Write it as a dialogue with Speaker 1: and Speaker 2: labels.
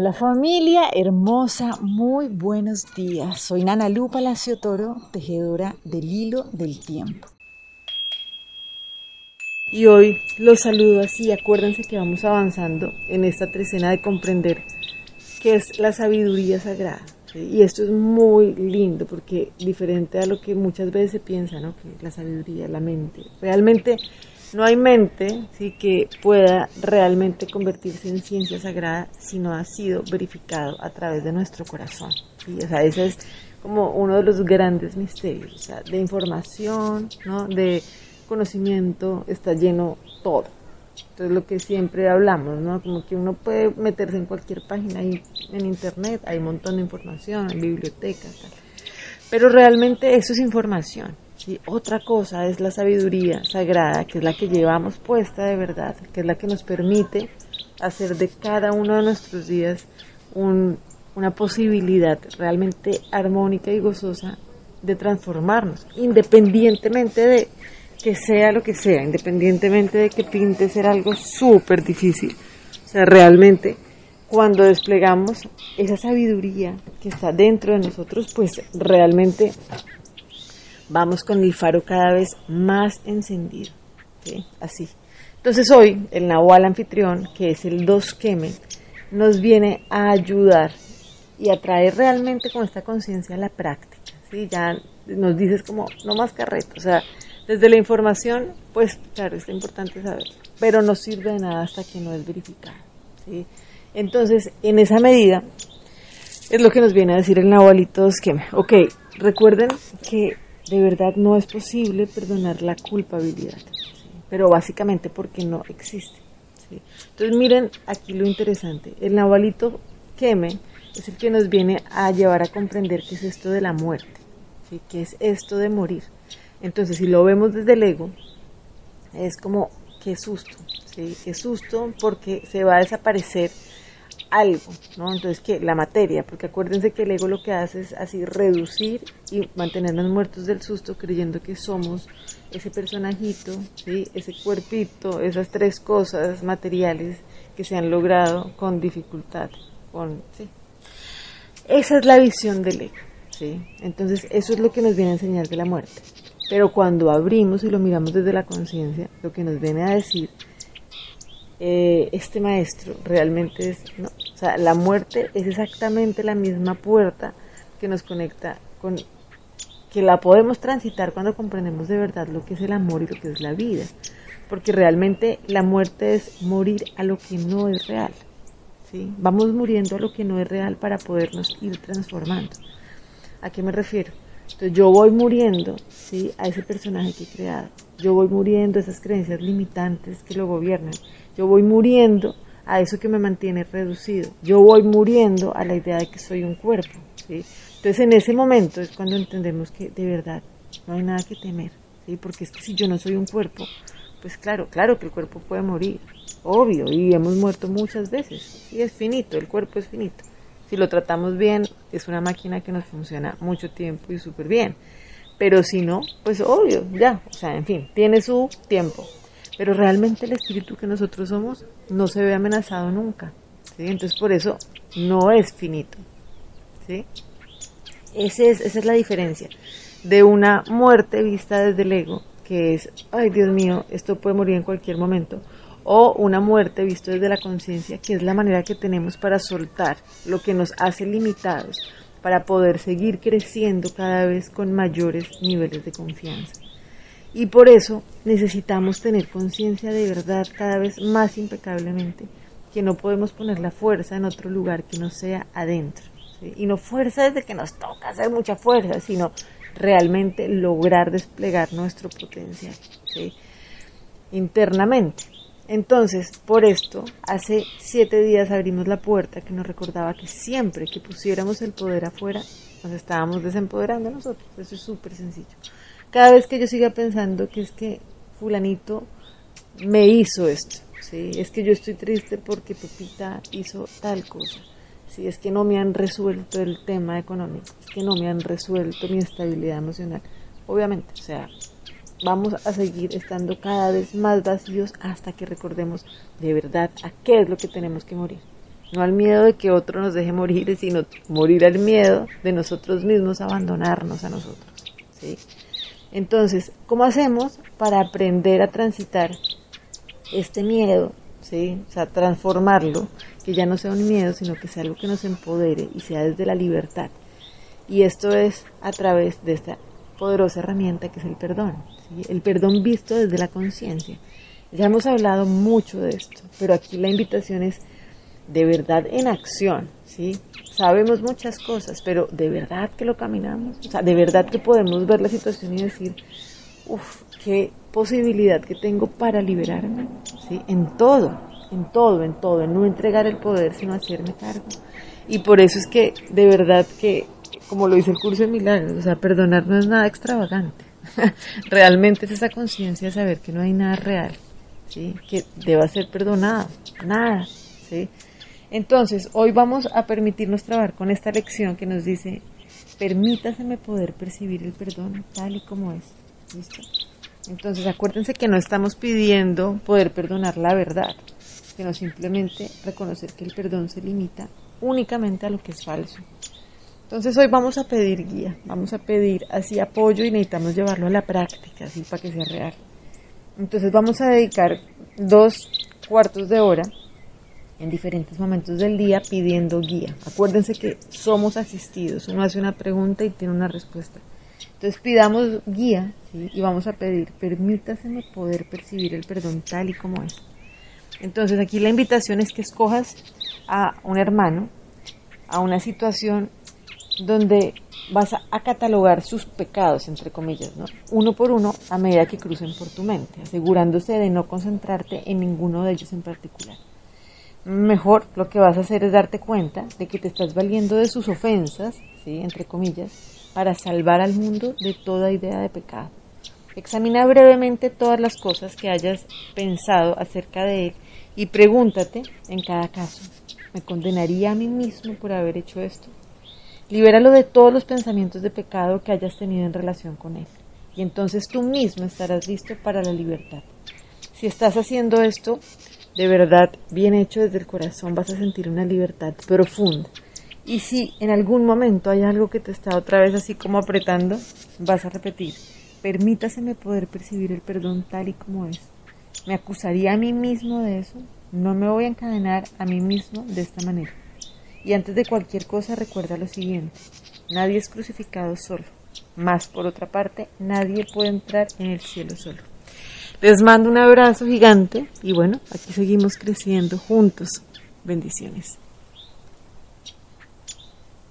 Speaker 1: Hola familia hermosa, muy buenos días. Soy Nana Lu Palacio Toro, tejedora del hilo del tiempo. Y hoy los saludo así, acuérdense que vamos avanzando en esta trecena de comprender qué es la sabiduría sagrada. Y esto es muy lindo porque diferente a lo que muchas veces se piensa, ¿no? que la sabiduría, la mente. Realmente no hay mente ¿sí? que pueda realmente convertirse en ciencia sagrada si no ha sido verificado a través de nuestro corazón. ¿sí? O ese es como uno de los grandes misterios. O sea, de información, ¿no? de conocimiento, está lleno todo. Entonces lo que siempre hablamos, ¿no? Como que uno puede meterse en cualquier página y en internet, hay un montón de información, en bibliotecas, tal. Pero realmente eso es información. Otra cosa es la sabiduría sagrada, que es la que llevamos puesta de verdad, que es la que nos permite hacer de cada uno de nuestros días una posibilidad realmente armónica y gozosa de transformarnos, independientemente de que sea lo que sea, independientemente de que pinte ser algo súper difícil. O sea, realmente cuando desplegamos esa sabiduría que está dentro de nosotros, pues realmente vamos con el faro cada vez más encendido. Así. Entonces hoy el Nahual anfitrión, que es el dos Keme, nos viene a ayudar y a traer realmente con esta conciencia la práctica. ¿sí? Ya nos dices como, no más carreto, o sea, desde la información, pues claro, es importante saber, pero no sirve de nada hasta que no es verificado. ¿sí? Entonces, en esa medida, es lo que nos viene a decir el Nahualito Keme. Ok, recuerden que de verdad no es posible perdonar la culpabilidad, pero básicamente porque no existe. Entonces miren aquí lo interesante, el navalito Keme es el que nos viene a llevar a comprender qué es esto de la muerte, qué es esto de morir. Entonces si lo vemos desde el ego, es como qué susto, qué susto porque se va a desaparecer algo, ¿no? Entonces, que la materia, porque acuérdense que el ego lo que hace es así reducir y mantenernos muertos del susto creyendo que somos ese personajito, ¿sí? ese cuerpito, esas tres cosas materiales que se han logrado con dificultad, con, ¿sí? Esa es la visión del ego, ¿sí? Entonces, eso es lo que nos viene a enseñar de la muerte. Pero cuando abrimos y lo miramos desde la conciencia, lo que nos viene a decir eh, este maestro realmente es, ¿no? o sea, la muerte es exactamente la misma puerta que nos conecta con, que la podemos transitar cuando comprendemos de verdad lo que es el amor y lo que es la vida, porque realmente la muerte es morir a lo que no es real, ¿sí? Vamos muriendo a lo que no es real para podernos ir transformando. ¿A qué me refiero? Entonces yo voy muriendo, ¿sí? A ese personaje que he creado. Yo voy muriendo a esas creencias limitantes que lo gobiernan. Yo voy muriendo a eso que me mantiene reducido. Yo voy muriendo a la idea de que soy un cuerpo. ¿sí? Entonces en ese momento es cuando entendemos que de verdad no hay nada que temer. ¿sí? Porque es que si yo no soy un cuerpo, pues claro, claro que el cuerpo puede morir. Obvio, y hemos muerto muchas veces. Y es finito, el cuerpo es finito. Si lo tratamos bien, es una máquina que nos funciona mucho tiempo y súper bien. Pero si no, pues obvio, ya. O sea, en fin, tiene su tiempo. Pero realmente el espíritu que nosotros somos no se ve amenazado nunca. Entonces por eso no es finito. ¿sí? Ese es, esa es la diferencia de una muerte vista desde el ego, que es, ay Dios mío, esto puede morir en cualquier momento, o una muerte vista desde la conciencia, que es la manera que tenemos para soltar lo que nos hace limitados, para poder seguir creciendo cada vez con mayores niveles de confianza. Y por eso necesitamos tener conciencia de verdad cada vez más impecablemente que no podemos poner la fuerza en otro lugar que no sea adentro. Y no fuerza desde que nos toca hacer mucha fuerza, sino realmente lograr desplegar nuestro potencial internamente. Entonces, por esto, hace siete días abrimos la puerta que nos recordaba que siempre que pusiéramos el poder afuera, nos estábamos desempoderando nosotros. Eso es súper sencillo cada vez que yo siga pensando que es que fulanito me hizo esto, ¿sí? es que yo estoy triste porque Pepita hizo tal cosa, ¿sí? es que no me han resuelto el tema económico, es que no me han resuelto mi estabilidad emocional. Obviamente, o sea, vamos a seguir estando cada vez más vacíos hasta que recordemos de verdad a qué es lo que tenemos que morir. no al miedo de que otro nos deje morir, sino morir al miedo de nosotros mismos abandonarnos a nosotros. ¿sí? Entonces, ¿cómo hacemos para aprender a transitar este miedo? ¿sí? O sea, transformarlo, que ya no sea un miedo, sino que sea algo que nos empodere y sea desde la libertad. Y esto es a través de esta poderosa herramienta que es el perdón. El perdón visto desde la conciencia. Ya hemos hablado mucho de esto, pero aquí la invitación es de verdad en acción, ¿sí? Sabemos muchas cosas, pero de verdad que lo caminamos, o sea, de verdad que podemos ver la situación y decir, uff, qué posibilidad que tengo para liberarme, ¿sí? En todo, en todo, en todo, en no entregar el poder, sino hacerme cargo. Y por eso es que, de verdad que, como lo dice el curso de milagros, o sea, perdonar no es nada extravagante. Realmente es esa conciencia de saber que no hay nada real, ¿sí? que deba ser perdonado, nada. ¿sí? Entonces, hoy vamos a permitirnos trabajar con esta lección que nos dice, permítaseme poder percibir el perdón tal y como es. ¿Listo? Entonces, acuérdense que no estamos pidiendo poder perdonar la verdad, sino simplemente reconocer que el perdón se limita únicamente a lo que es falso. Entonces hoy vamos a pedir guía, vamos a pedir así apoyo y necesitamos llevarlo a la práctica, así para que sea real. Entonces vamos a dedicar dos cuartos de hora en diferentes momentos del día pidiendo guía. Acuérdense que somos asistidos, uno hace una pregunta y tiene una respuesta. Entonces pidamos guía y vamos a pedir, permítaseme poder percibir el perdón tal y como es. Entonces aquí la invitación es que escojas a un hermano, a una situación donde vas a, catalogar sus pecados, entre comillas, ¿no? uno por uno a medida que crucen por tu mente, asegurándose de no concentrarte en ninguno de ellos en particular. Mejor lo que vas a hacer es darte cuenta de que te estás valiendo de sus ofensas, ¿sí? entre comillas, para salvar al mundo de toda idea de pecado. Examina brevemente todas las cosas que hayas pensado acerca de él y pregúntate en cada caso, ¿me condenaría a mí mismo por haber hecho esto? Libéralo de todos los pensamientos de pecado que hayas tenido en relación con él. Y entonces tú mismo estarás listo para la libertad. Si estás haciendo esto de verdad bien hecho desde el corazón, vas a sentir una libertad profunda. Y si en algún momento hay algo que te está otra vez así como apretando, vas a repetir, permítaseme poder percibir el perdón tal y como es. ¿Me acusaría a mí mismo de eso? No me voy a encadenar a mí mismo de esta manera. Y antes de cualquier cosa recuerda lo siguiente, nadie es crucificado solo, más por otra parte, nadie puede entrar en el cielo solo. Les mando un abrazo gigante y bueno, aquí seguimos creciendo juntos. Bendiciones.